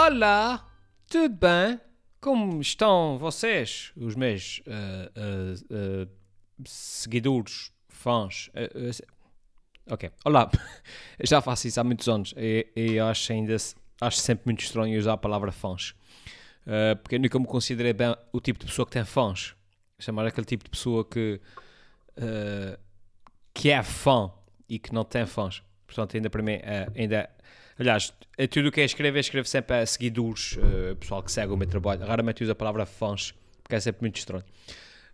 Olá, tudo bem? Como estão vocês, os meus uh, uh, uh, seguidores, fãs? ok, olá, já faço isso há muitos anos e, e acho ainda acho sempre muito estranho usar a palavra fãs, porque eu nunca me considerei bem o tipo de pessoa que tem fãs, chamar aquele tipo de pessoa que, que é fã e que não tem fãs. Portanto, ainda para mim, ainda Aliás, é tudo o que é escrever, escrevo sempre a seguidores, uh, pessoal que segue o meu trabalho. Raramente uso a palavra fãs, porque é sempre muito estranho.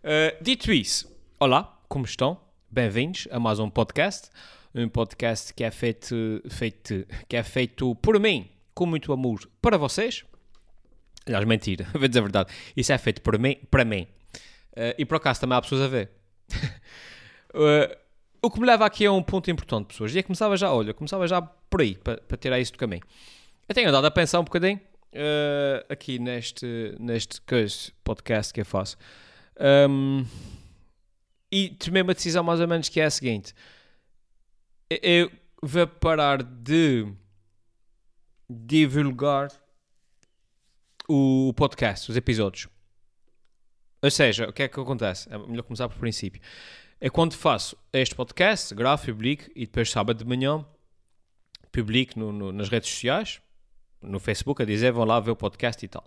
Uh, dito isso, olá, como estão? Bem-vindos a mais um podcast. Um podcast que é feito, feito, que é feito por mim, com muito amor, para vocês. Aliás, mentira, vou dizer a verdade. Isso é feito por mim, para mim. Uh, e por acaso também há pessoas a ver. uh, o que me leva aqui a um ponto importante, pessoas. E é que começava já, olha, começava já por aí, para, para tirar isso do caminho. Eu tenho andado a pensar um bocadinho uh, aqui neste, neste podcast que eu faço. Um, e tomei uma decisão mais ou menos que é a seguinte. Eu vou parar de divulgar o podcast, os episódios. Ou seja, o que é que acontece? É melhor começar por princípio é quando faço este podcast, gravo, publico e depois sábado de manhã publico no, no, nas redes sociais, no Facebook, a dizer vão lá ver o podcast e tal.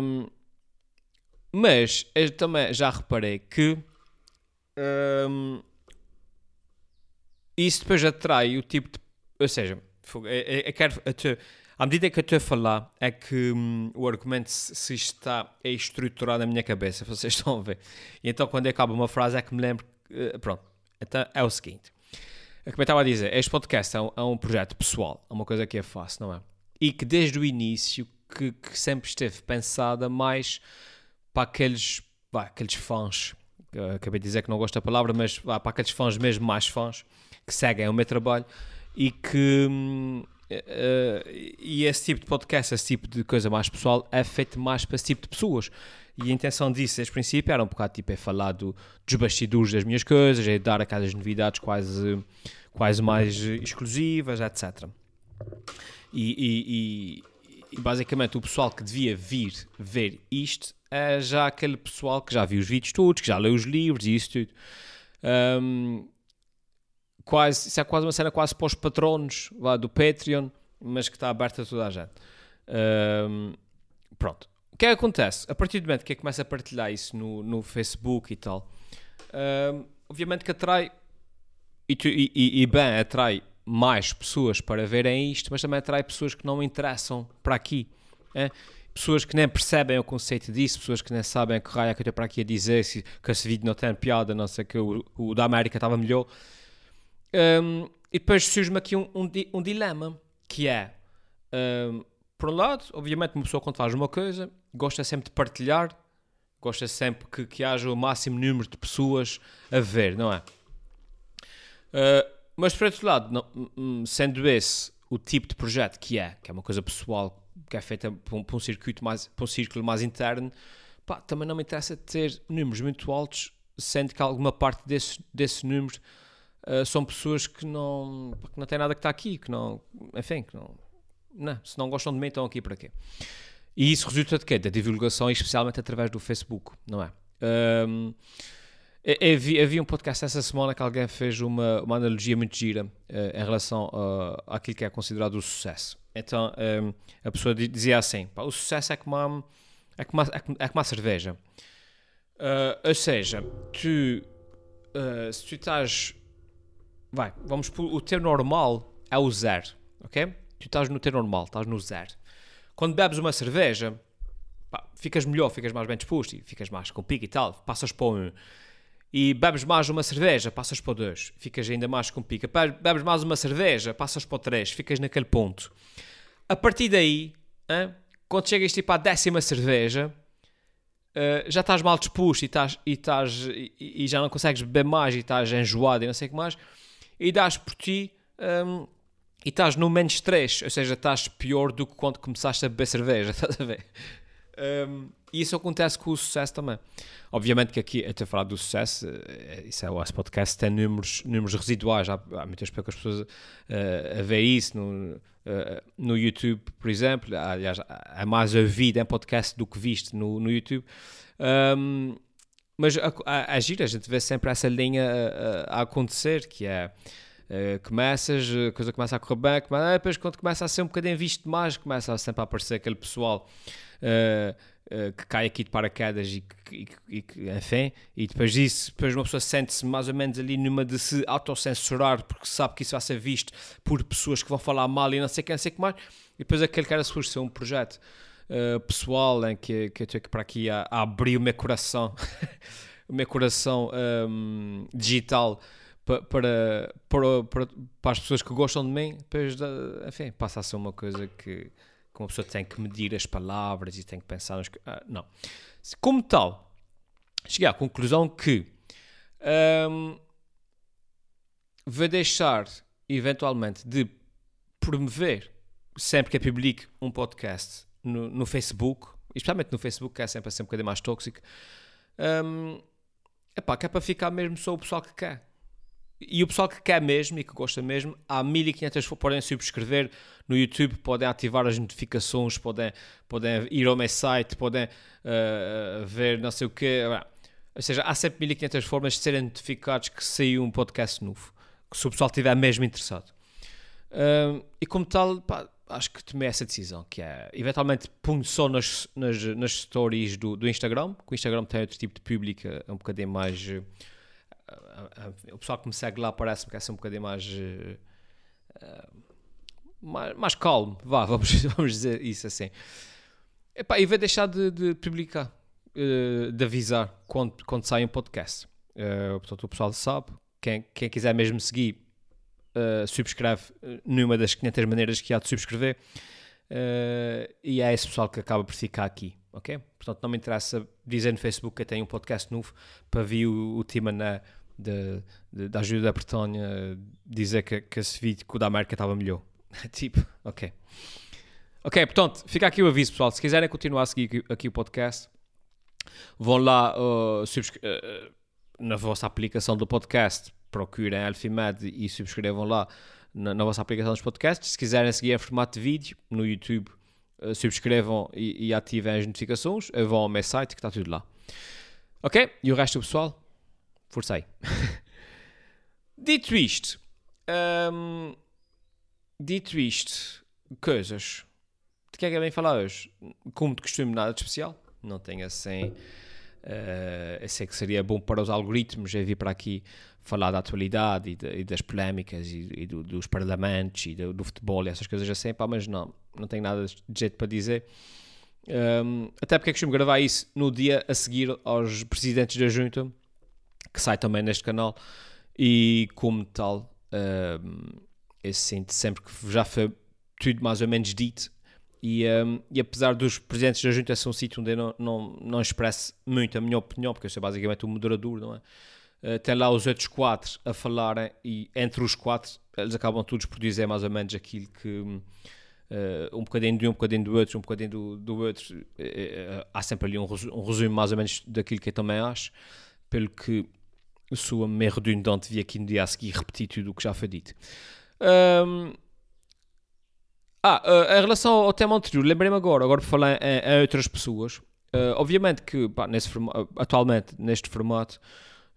Um, mas eu também já reparei que um, isso depois atrai o tipo de. Ou seja, eu, eu quero, eu à medida que eu estou a falar, é que hum, o argumento se está a estruturar na minha cabeça, vocês estão a ver. E então, quando acaba uma frase, é que me lembro. Uh, pronto, então é o seguinte. É como eu estava a dizer, este podcast é um, é um, projeto pessoal, é uma coisa que eu faço, não é? E que desde o início, que, que sempre esteve pensada mais para aqueles, pá, aqueles fãs, acabei de dizer que não gosto da palavra, mas para aqueles fãs mesmo mais fãs, que seguem o meu trabalho e que. Hum, Uh, e esse tipo de podcast, esse tipo de coisa mais pessoal, é feito mais para esse tipo de pessoas. E a intenção disso, desde o princípio, era um bocado tipo é falar do, dos bastidores das minhas coisas, é dar aquelas novidades quase, quase mais exclusivas, etc. E, e, e, e, basicamente o pessoal que devia vir ver isto é já aquele pessoal que já viu os vídeos todos, que já leu os livros e isso tudo. Um, quase, isso é quase uma cena quase para os patronos lá, do Patreon, mas que está aberta a toda a gente. Um, pronto. O que é que acontece? A partir do momento que eu começo a partilhar isso no, no Facebook e tal, um, obviamente que atrai, e, e, e, bem, atrai mais pessoas para verem isto, mas também atrai pessoas que não interessam para aqui. É? Pessoas que nem percebem o conceito disso, pessoas que nem sabem que raio é que eu estou para aqui a dizer, se, que esse vídeo não tem piada, não sei que o, o da América estava melhor. Um, e depois surge-me aqui um, um, um, dilema, que é, por um lado, obviamente uma pessoa quando faz uma coisa, gosta sempre de partilhar, gosta sempre que, que haja o máximo número de pessoas a ver, não é? Uh, mas por outro lado, não, hum, hum, sendo esse o tipo de projeto que é, que é uma coisa pessoal, que é feita para um, para um circuito mais, para um círculo mais interno, pá, também não me interessa ter números muito altos, sendo que alguma parte desses, desses números uh, são pessoas que não, que não têm nada que estar aqui, que não, enfim, que não, não, se não gostam de mim, estão aqui para quê? E isso resulta de quê? Da divulgação, especialmente através do Facebook, não é? Um, havia, havia um podcast essa semana que alguém fez uma, uma analogia muito gira uh, em relação uh, àquilo que é considerado o sucesso. Então a pessoa dizia assim: o sucesso é como uma, é como é como, é como uma cerveja. Uh, ou seja, tu, uh, se tu estás vai, vamos por, o ter normal é o zero, ok? Tu estás no ter normal, estás no zero. Quando bebes uma cerveja, pá, ficas melhor, ficas mais bem disposto ficas mais com pico e tal, passas para um. E bebes mais uma cerveja, passas para dois, ficas ainda mais com pica. Bebes mais uma cerveja, passas para três, ficas naquele ponto. A partir daí, hein, quando chegas tipo à décima cerveja, uh, já estás mal disposto e, estás, e, estás, e, e, já não consegues beber mais e estás enjoado e não sei o que mais e dás por ti um, e estás no menos 3, ou seja, estás pior do que quando começaste a beber cerveja, estás a ver? Um, e isso acontece com o sucesso também. Obviamente que aqui, até falar do sucesso, eh, isso é o nosso podcast, tem números, números residuais. Há, há muitas poucas pessoas uh, a ver isso no, uh, no YouTube, por exemplo. Aliás, há mais ouvido em podcast do que visto no, no YouTube. Um, mas a, a, a gira, a gente vê sempre essa linha a, a acontecer, que é Uh, começas, a coisa começa a correr bem, começa, depois quando começa a ser um bocadinho visto mais, começa sempre a aparecer aquele pessoal uh, que cai aqui de paraquedas e que, e, e, enfim, e depois disso, depois uma pessoa sente-se mais ou menos ali numa de se autocensurar porque sabe que isso vai ser visto por pessoas que vão falar mal e não sei quem, não sei que mais, e depois aquele cara surge ser um projeto pessoal em que, que eu tenho que para aqui a, a abrir o meu coração, o meu coração um, digital para, para, para, para, as pessoas que gostam de mim, depois, enfim, passa a ser uma coisa que, que uma pessoa tem que medir as palavras e tem que pensar. Ah, não. Como tal, cheguei à conclusão que um, vou deixar, eventualmente, de promover sempre que eu publique um podcast no, no Facebook, especialmente no Facebook, que é sempre, sempre um bocadinho mais tóxico. Um, epá, que é para ficar mesmo só o pessoal que quer. E o pessoal que quer mesmo e que gosta mesmo, há 1500 podem subscrever no YouTube, podem ativar as notificações, podem, podem ir ao meu site, podem uh, ver não sei o quê. Ou seja, há sempre 1500 formas de serem notificados que saiu um podcast novo, que se o pessoal estiver mesmo interessado. Uh, e como tal, pá, acho que tomei essa decisão, que é, eventualmente, ponho só nas, nas, nas stories do, do Instagram, que o Instagram tem outro tipo de público, é um bocadinho mais o pessoal que me segue lá parece-me que é ser um bocadinho mais, mais, mais, calmo, vá, vamos, vamos dizer isso assim. E vai deixar de, de publicar, de avisar quando, quando sai um podcast. Portanto, o pessoal sabe. Quem, quem quiser mesmo seguir, subscreve numa das 500 maneiras que há de subscrever. e é esse pessoal que acaba por ficar aqui, ok? Portanto, não me interessa dizer no Facebook que tenho um podcast novo para vir o, o tema na, de, de, da ajuda da Bretonha dizer que, que esse vídeo com o da América estava melhor. tipo, ok. Ok, portanto, fica aqui o aviso, pessoal. Se quiserem continuar a seguir aqui, aqui o podcast, vão lá uh, uh, na vossa aplicação do podcast, procurem Alfimed e subscrevam lá na, na, vossa aplicação dos podcasts. Se quiserem seguir em formato de vídeo no YouTube, uh, subscrevam e, e, ativem as notificações. Vão ao meu site que está tudo lá. Ok? E o resto do pessoal, Forcei. dito isto, hum, dito isto, coisas. De que é que é bem falar hoje? Como de costume, nada de especial. Não tenho assim. Uh, eu sei que seria bom para os algoritmos eu vir para aqui falar da atualidade e, de, e das polémicas e, e do, dos parlamentos e do, do, futebol e essas coisas assim, pá, mas não, não tenho nada de jeito para dizer. Um, até porque é costumo gravar isso no dia a seguir aos presidentes da junta que sai também neste canal, e como tal, um, eu sinto sempre que já foi tudo mais ou menos dito. E, um, e apesar dos presidentes da junta ser um sítio onde eu não, não, não expresso muito a minha opinião, porque eu sou basicamente o moderador, não é? Uh, tem lá os outros quatro a falarem e entre os quatro eles acabam todos por dizer mais ou menos aquilo que uh, um bocadinho de um, um bocadinho do outro, um bocadinho do, do outro. Uh, há sempre ali um, um resumo mais ou menos daquilo que eu também acho, pelo que soa meio redundante vir aqui no dia a seguir repetir tudo o que já foi dito. Um, ah, em relação ao tema anterior, lembrei-me agora, agora por falar em, em outras pessoas, obviamente que pá, nesse atualmente neste formato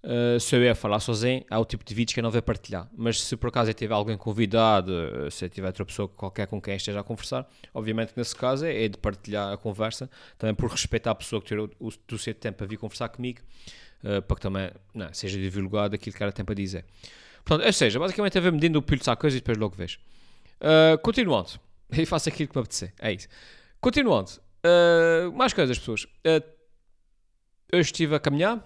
uh, se eu ia falar sozinho, há o tipo de vídeos que eu não vou partilhar, mas se por acaso eu tiver alguém convidado, se eu tiver outra pessoa qualquer com quem esteja a conversar, obviamente nesse caso é, é de partilhar a conversa, também por respeitar a pessoa que tirou o, o seu tempo para vir conversar comigo, uh, para que também não, seja divulgado aquilo que ela tem para dizer. Portanto, ou seja, basicamente é ver medindo o pulso à coisa e depois logo vejo. Uh, continuando, e faço aquilo que me apetecer, é isso. Continuando, mais coisas, pessoas. Eu estive a caminhar,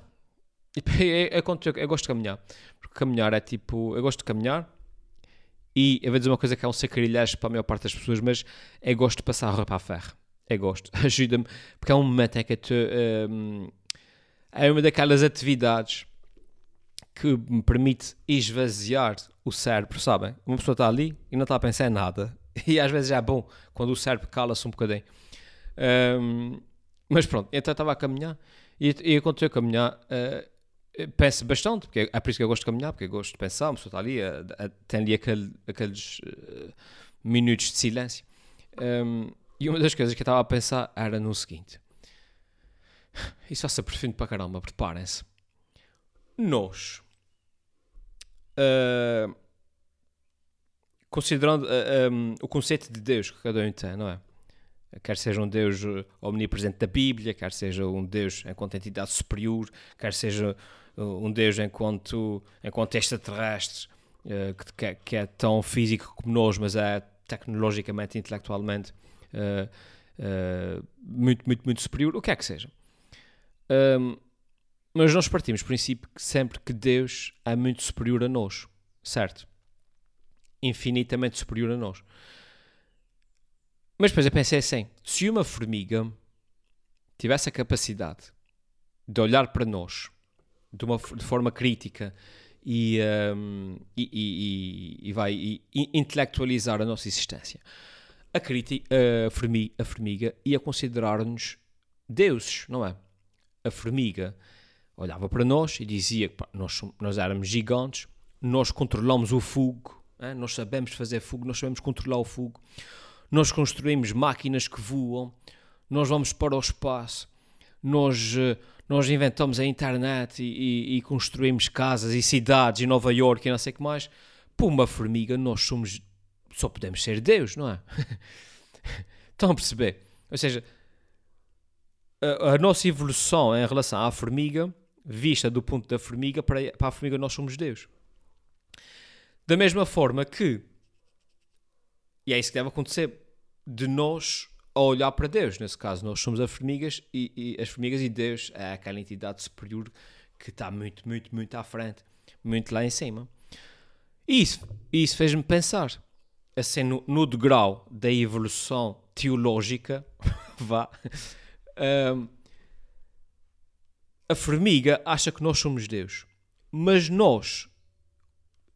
é, é, é, eu, eu gosto de caminhar, porque caminhar é tipo, eu gosto de caminhar, e eu vou dizer uma coisa que é um sacrilégio para a maior parte das pessoas, mas eu gosto de passar a roupa a ferro. Eu gosto, ajuda-me, porque é um momento em que eu te, um, é uma daquelas atividades que me permite esvaziar o cérebro, sabem? Uma pessoa está ali e não está a pensar em nada. E às vezes é bom quando o cérebro cala-se um bocadinho. Um, Mas pronto, então estava a caminhar e, e aconteceu a caminhar. Uh, penso bastante, porque é por isso que eu gosto de caminhar, porque eu gosto de pensar, a pessoa está ali, a, a, tem ali aquele, aqueles uh, minutos de silêncio. Um, e uma das coisas que eu estava a pensar era no seguinte: isso vai ser perfeito para caramba, preparem-se. Nós, uh, considerando uh, um, o conceito de Deus que cada um tem, não é? Quer seja um Deus omnipresente da Bíblia, quer seja um Deus enquanto entidade superior, quer seja um Deus enquanto, enquanto extraterrestre, uh, que, é, que, é tão físico como nós, mas é tecnologicamente, intelectualmente muito, muito, muito superior, o que é que seja. Mas nós partimos do princípio que sempre que Deus é muito superior a nós, certo? Infinitamente superior a nós. Mas depois eu pensei assim: se uma formiga tivesse a capacidade de olhar para nós de uma de forma crítica e, um, e, e, e, vai e intelectualizar a nossa existência, a, a, formiga, a formiga ia considerar-nos deuses, não é? A formiga olhava para nós e dizia que nós, nós éramos gigantes, nós controlamos o fogo, é? nós sabemos fazer fogo, nós sabemos controlar o fogo, nós construímos máquinas que voam, nós vamos para o espaço, nós, eh, nós inventamos a internet e, e, e construímos casas e cidades em Nova York e não sei o que mais. Por uma formiga, nós somos. Só podemos ser Deus, não é? Estão a perceber? Ou seja, a, a, nossa evolução em relação à formiga, vista do ponto da formiga, para, para a formiga nós somos Deus. Da mesma forma que, e é isso que deve acontecer, de nós a olhar para Deus. Nesse caso, nós somos as formigas e, e, as formigas e Deus é aquela entidade superior que está muito, muito, muito à frente, muito lá em cima. E isso, isso fez-me pensar, assim, no, no, degrau da evolução teológica, vá, um, a formiga acha que nós somos Deus, mas nós,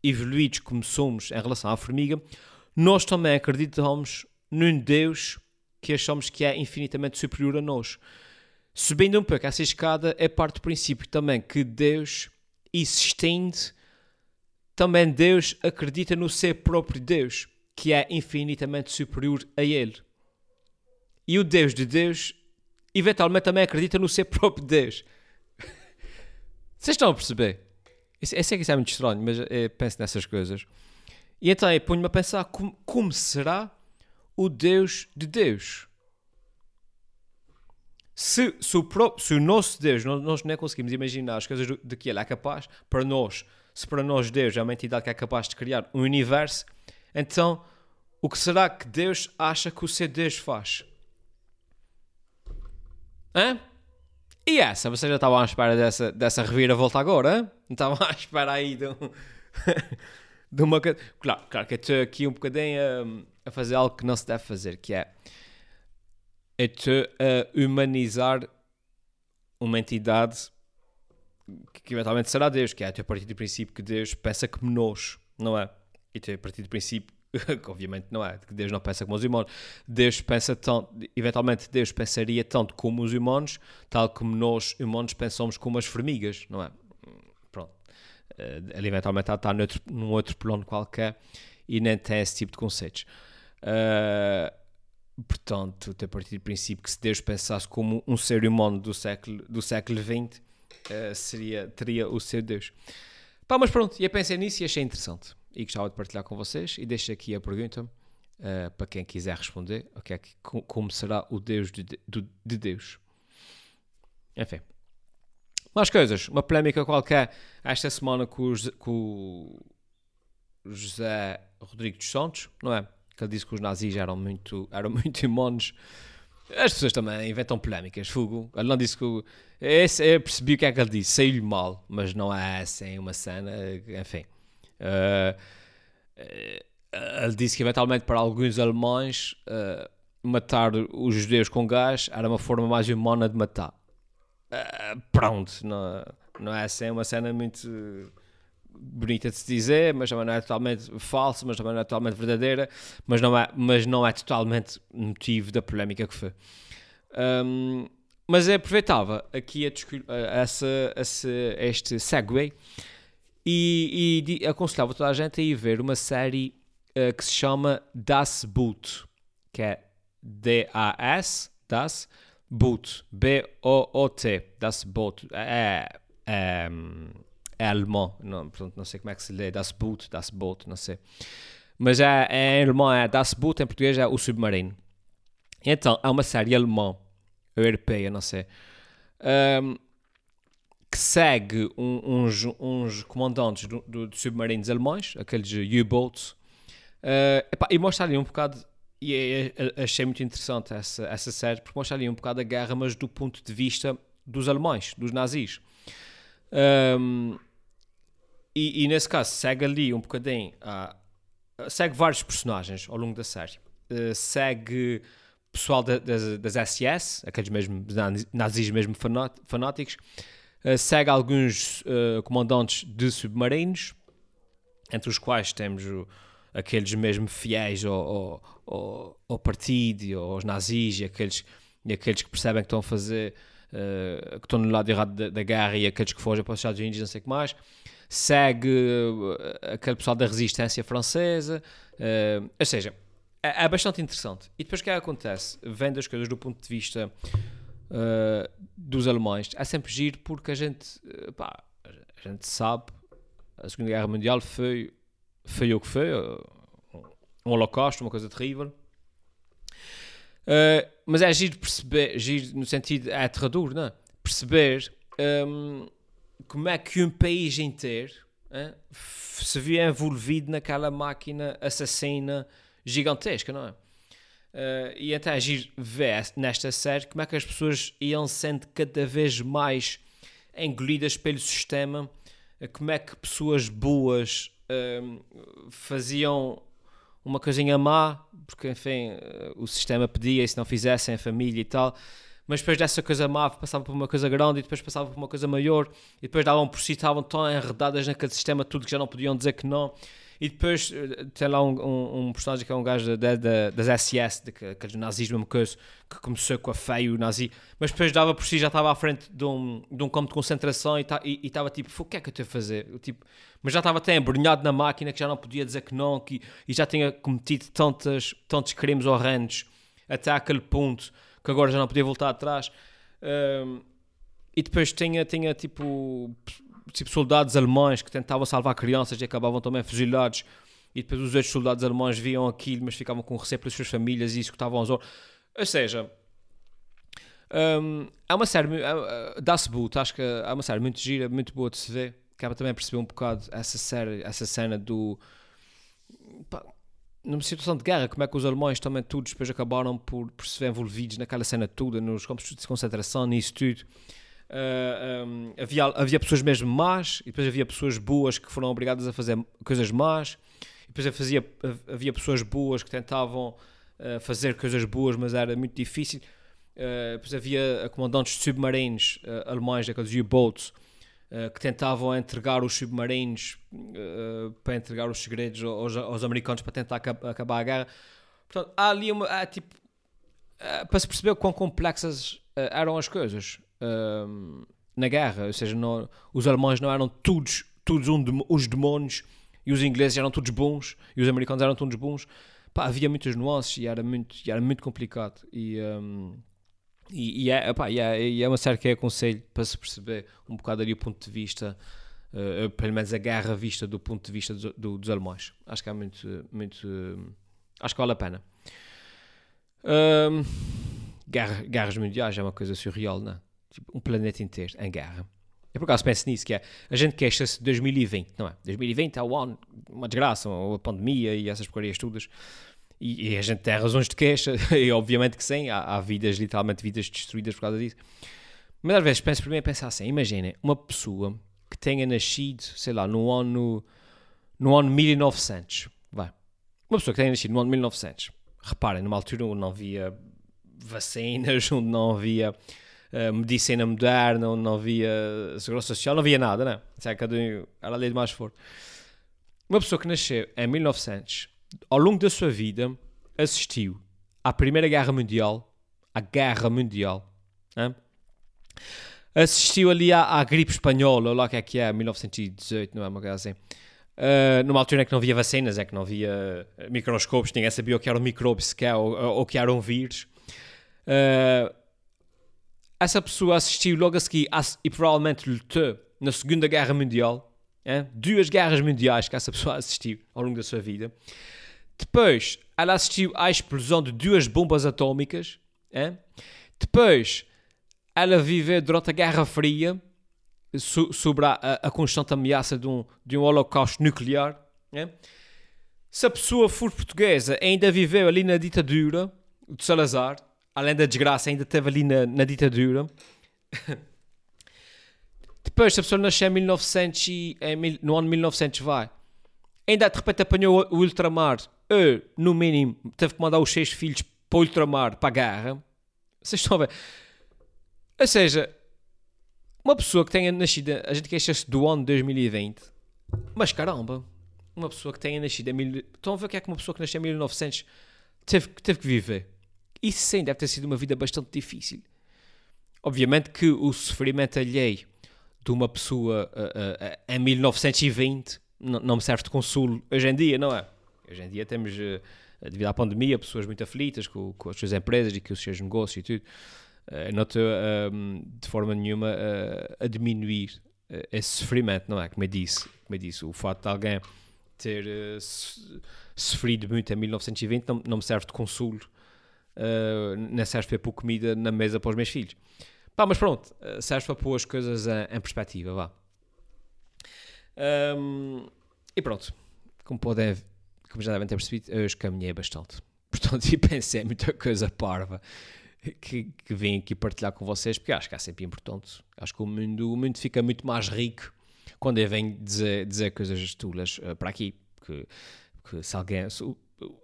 evoluídos como somos em relação à formiga, nós também acreditamos num Deus que achamos que é infinitamente superior a nós. Subindo um pouco essa escada, é parte do princípio também que Deus, existindo, também Deus acredita no ser próprio Deus, que é infinitamente superior a Ele. E o Deus de Deus, eventualmente, também acredita no ser próprio Deus. Vocês estão a perceber? Eu sei que isso é muito estranho, mas penso nessas coisas. E então eu ponho-me a pensar como, como será o Deus de Deus. Se, se, o, se o nosso Deus, nós, nem conseguimos imaginar as coisas de que Ele é capaz, para nós, se para nós Deus é uma entidade que é capaz de criar um universo, então o que será que Deus acha que o ser Deus faz? Hã? E essa? Vocês já estavam à espera dessa, dessa reviravolta agora? Hein? Não estavam à espera aí de, um, de uma. Claro, claro que eu estou aqui um bocadinho. Um, a fazer algo que não se deve fazer, que é a humanizar uma entidade que eventualmente será Deus, que é a partir do princípio que Deus pensa como nós, não é? E a partir do princípio que obviamente não é, que Deus não pensa como os humanos. Deus pensa tão, eventualmente Deus pensaria tanto como os humanos, tal como nós humanos pensamos como as formigas, não é? Pronto. Eh, ele eventualmente está noutro, num outro plano qualquer e nem tem esse tipo de conceitos. Uh, portanto, a partir do princípio que se Deus pensasse como um ser humano do século, do século XX, uh, seria, teria o seu Deus. Pá, mas pronto, eu pensei nisso e achei interessante. E gostava de partilhar com vocês. E deixo aqui a pergunta uh, para quem quiser responder: o que é que, como será o Deus de, de, de Deus? Enfim. Mais coisas. Uma polémica qualquer esta semana com, os, com o José Rodrigues dos Santos, não é? Que ele disse que os nazis eram muito, eram muito imones. As pessoas também inventam polémicas, Fugo. Ele não disse que. Esse, eu percebi o que é que ele disse, saiu-lhe mal, mas não é assim uma cena, enfim. Uh, ele disse que eventualmente para alguns alemães uh, matar os judeus com gás era uma forma mais humana de matar. Uh, pronto, não, não é assim uma cena muito bonita de se dizer, mas também não é totalmente falsa, mas também não é totalmente verdadeira, mas não é, mas não é totalmente motivo da polémica que foi. Um, mas aproveitava aqui a, essa, essa, este segue e, e, aconselhava toda a gente a ir ver uma série uh, que se chama Das Boot, que é D-A-S, Das Boot, B-O-O-T, Das Boot, é, é, é alemão, não, portanto não sei como é que se lê, Das Boot, Das Boot, não sei. Mas é, é em alemão, é Das Boot, em português é o submarino. Então, é uma série alemã, europeia, não sei, um, que segue um, uns, uns comandantes do, do, de submarinos alemães, aqueles U-boats, uh, e mostra ali um bocado, e achei muito interessante essa, essa série, porque mostra ali um bocado a guerra, mas do ponto de vista dos alemães, dos nazis. Um, e, e, nesse caso segue ali um bocadinho, uh, segue vários personagens ao longo da série. Uh, segue pessoal da, das, das SS, aqueles mesmo nazis mesmo fanáticos, uh, segue alguns comandantes de submarinos, entre os quais temos o, aqueles mesmo fiéis ao, ao, ao, partido, aos nazis, e aqueles, e aqueles que percebem que estão a fazer, que estão no lado errado da, da, guerra, e aqueles que fogem para os Estados Unidos, não sei o que mais. Segue aquele pessoal da resistência francesa, ou seja, é, é, bastante interessante. E depois o que é acontece? Vendo as coisas do ponto de vista uh, dos alemães, é sempre giro porque a gente, uh, pá, a gente sabe, a Segunda Guerra Mundial foi, foi o que foi, uh, um holocausto, uma coisa terrível. Uh, mas é giro perceber, giro no sentido, é aterrador, não é? Perceber um, como é que um país inteiro se via envolvido naquela máquina assassina gigantesca, não é? Uh, e então é giro ver nesta série como é que as pessoas iam sendo cada vez mais engolidas pelo sistema, uh, como é que pessoas boas uh, faziam uma coisinha má, porque enfim o sistema pedia e se não fizessem a família e tal, mas depois dessa coisa má passava por uma coisa grande e depois passava por uma coisa maior e depois davam por si, estavam tão enredadas naquele sistema tudo que já não podiam dizer que não e depois eh, tem lá um, um, um personagem que é um gajo da, da, das SS, de, aqueles nazismo, mesmo coisa, que começou com a feio nazi, mas depois dava por si, já estava à frente de um, de um campo de concentração e estava tipo, o que é que eu estou a fazer? Eu, tipo, mas já estava até embrenhado na máquina que já não podia dizer que não, que, e já tinha cometido tantos, tantos crimes horrendos até aquele ponto que agora já não podia voltar atrás. Um, e depois tinha, tinha tipo tipo soldados alemães que tentavam salvar crianças e acabavam também fuzilados e depois os outros soldados alemães viam aquilo mas ficavam com receio pelas suas famílias e escutavam os outros ou seja um, é uma série dá-se boot, acho que é uma série muito gira, muito boa de se ver acaba também a perceber um bocado essa série, essa cena do numa situação de guerra, como é que os alemães também todos depois acabaram por, por se ver envolvidos naquela cena toda, nos campos de concentração, nisso tudo Uh, ah, um, havia, havia pessoas mesmo más, e depois havia pessoas boas que foram obrigadas a fazer coisas más, e depois havia, havia pessoas boas que tentavam uh, fazer coisas boas, mas era muito difícil. Uh, depois havia comandantes de submarinos alemães, daqueles U-boats, que tentavam entregar os submarinos para entregar os segredos aos, aos americanos para tentar acabar a guerra. Portanto, há ali uma. Há, tipo, para se perceber quão complexas eram as coisas um, na guerra, ou seja, não, os alemães não eram todos, todos um, os demônios e os ingleses eram todos bons e os americanos eram todos bons. Pá, havia muitas nuances e era muito, e era muito complicado. E, um, e, e, é, e, é, e é uma série que é aconselho para se perceber um bocado ali o ponto de vista, uh, pelo menos a guerra vista do ponto de vista do, do, dos alemães. Acho que é muito, muito uh, acho que vale a pena. Um, guerra, guerras mundiais é uma coisa surreal, não é? tipo, um planeta inteiro em guerra. Eu por acaso penso nisso, que é, a gente queixa-se de 2020, não é? 2020 é o ano, uma desgraça, a pandemia e essas porcarias todas. E, e, a gente tem razões de queixa, e obviamente que sim, há, há, vidas, literalmente vidas destruídas por causa disso. Mas às vezes penso primeiro pensar assim, imaginem uma pessoa que tenha nascido, sei lá, no ano, no ano 1900, vai. Uma pessoa que tenha nascido no ano 1900. Reparem, numa altura onde não havia vacinas, onde não havia uh, medicina moderna, onde não havia segurança social, não havia nada, né? Era a lei de mais forte. Uma pessoa que nasceu em 1900, ao longo da sua vida, assistiu à Primeira Guerra Mundial, à Guerra Mundial, né? Assistiu ali à, à gripe espanhola, lá que é que é, 1918, não é uma coisa assim. Uh, numa altura em que não havia vacinas, é que não havia microscópios, ninguém sabia o que era um micróbio sequer, ou, ou o que era um vírus. Uh, essa pessoa assistiu logo a seguir e provavelmente lutou na Segunda Guerra Mundial. É? Duas guerras mundiais que essa pessoa assistiu ao longo da sua vida. Depois, ela assistiu à explosão de duas bombas atômicas. É? Depois, ela viveu durante a Guerra Fria so, sobre a, a, constante ameaça de um, de um holocausto nuclear. É? Se a pessoa for portuguesa, ainda viveu ali na ditadura de Salazar, além da desgraça, ainda esteve ali na, na ditadura. Depois, se a pessoa nasceu em 1900 e, em, no ano 1900, vai. Ainda de repente apanhou o ultramar, ou, no mínimo, teve que mandar os seis filhos para o ultramar, para a guerra. Vocês estão a ver? Ou seja, uma pessoa que tenha nascido, a gente queixa-se do ano 2020, mas caramba, uma pessoa que tenha nascido em. Estão a ver o que é que uma pessoa que nasceu em 1900 teve, teve que viver? Isso sim deve ter sido uma vida bastante difícil. Obviamente que o sofrimento alheio de uma pessoa uh, uh, em 1920 não, não me serve de consolo hoje em dia, não é? Hoje em dia temos, uh, devido à pandemia, pessoas muito aflitas com, com, as suas empresas e com os seus negócios e tudo. Uh, não estou um, de forma nenhuma a diminuir esse sofrimento, não é? Como eu disse, como eu disse o fato de alguém ter sofrido muito em 1920 não, não me serve de consolo uh, nem serve para pôr comida na mesa para os meus filhos. Pá, mas pronto, uh, serve para pôr as coisas em, em perspectiva, vá. Um, e pronto, como podem, como já devem ter percebido, eu caminhei bastante. Portanto, e pensei muita coisa parva que, que vim aqui partilhar com vocês, porque acho que é sempre importante. Acho que o mundo, o mundo fica muito mais rico quando eu venho dizer, dizer coisas tulas uh, para aqui. Que, que se alguém. Se,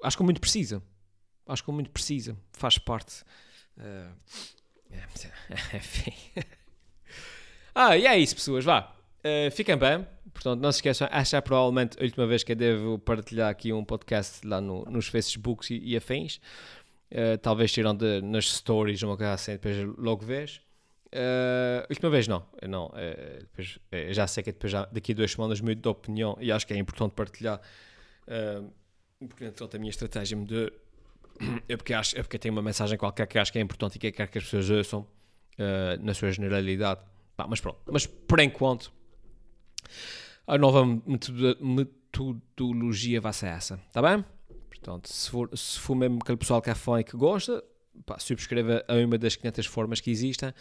acho que o mundo precisa. Acho que muito precisa, faz parte. Uh, enfim. ah, e é isso, pessoas, vá. Uh, fiquem bem. Portanto, não se esqueçam, esta é provavelmente a última vez que eu devo partilhar aqui um podcast lá no, nos Facebooks e, e afins. Uh, talvez tirando nas stories, uma coisa assim, depois logo vês. Uh, última vez não, não uh, depois, já sei que depois já, daqui a duas semanas mudo de opinião e acho que é importante partilhar porque entretanto a minha estratégia de é porque, acho, é porque tem uma mensagem qualquer que acho que é importante e que quero que as pessoas ouçam na sua generalidade. Mas pronto, mas por enquanto a nova metodologia vai ser essa, está bem? Portanto, se for, se for mesmo aquele pessoal que é fã e que gosta, pá, subscreva a uma das 500 formas que existem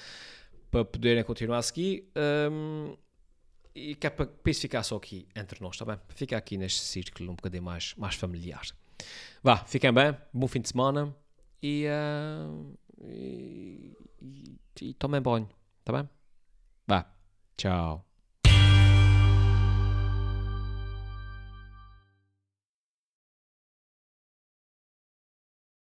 para poderem continuar a seguir. Um, e que é para, para isso ficar só aqui entre nós, está bem? Fica aqui neste círculo um bocadinho mais, mais familiar. Vá, fiquem bem, bom fim de semana e, uh, e, e, e tomem banho, tá bem? Vá, tchau.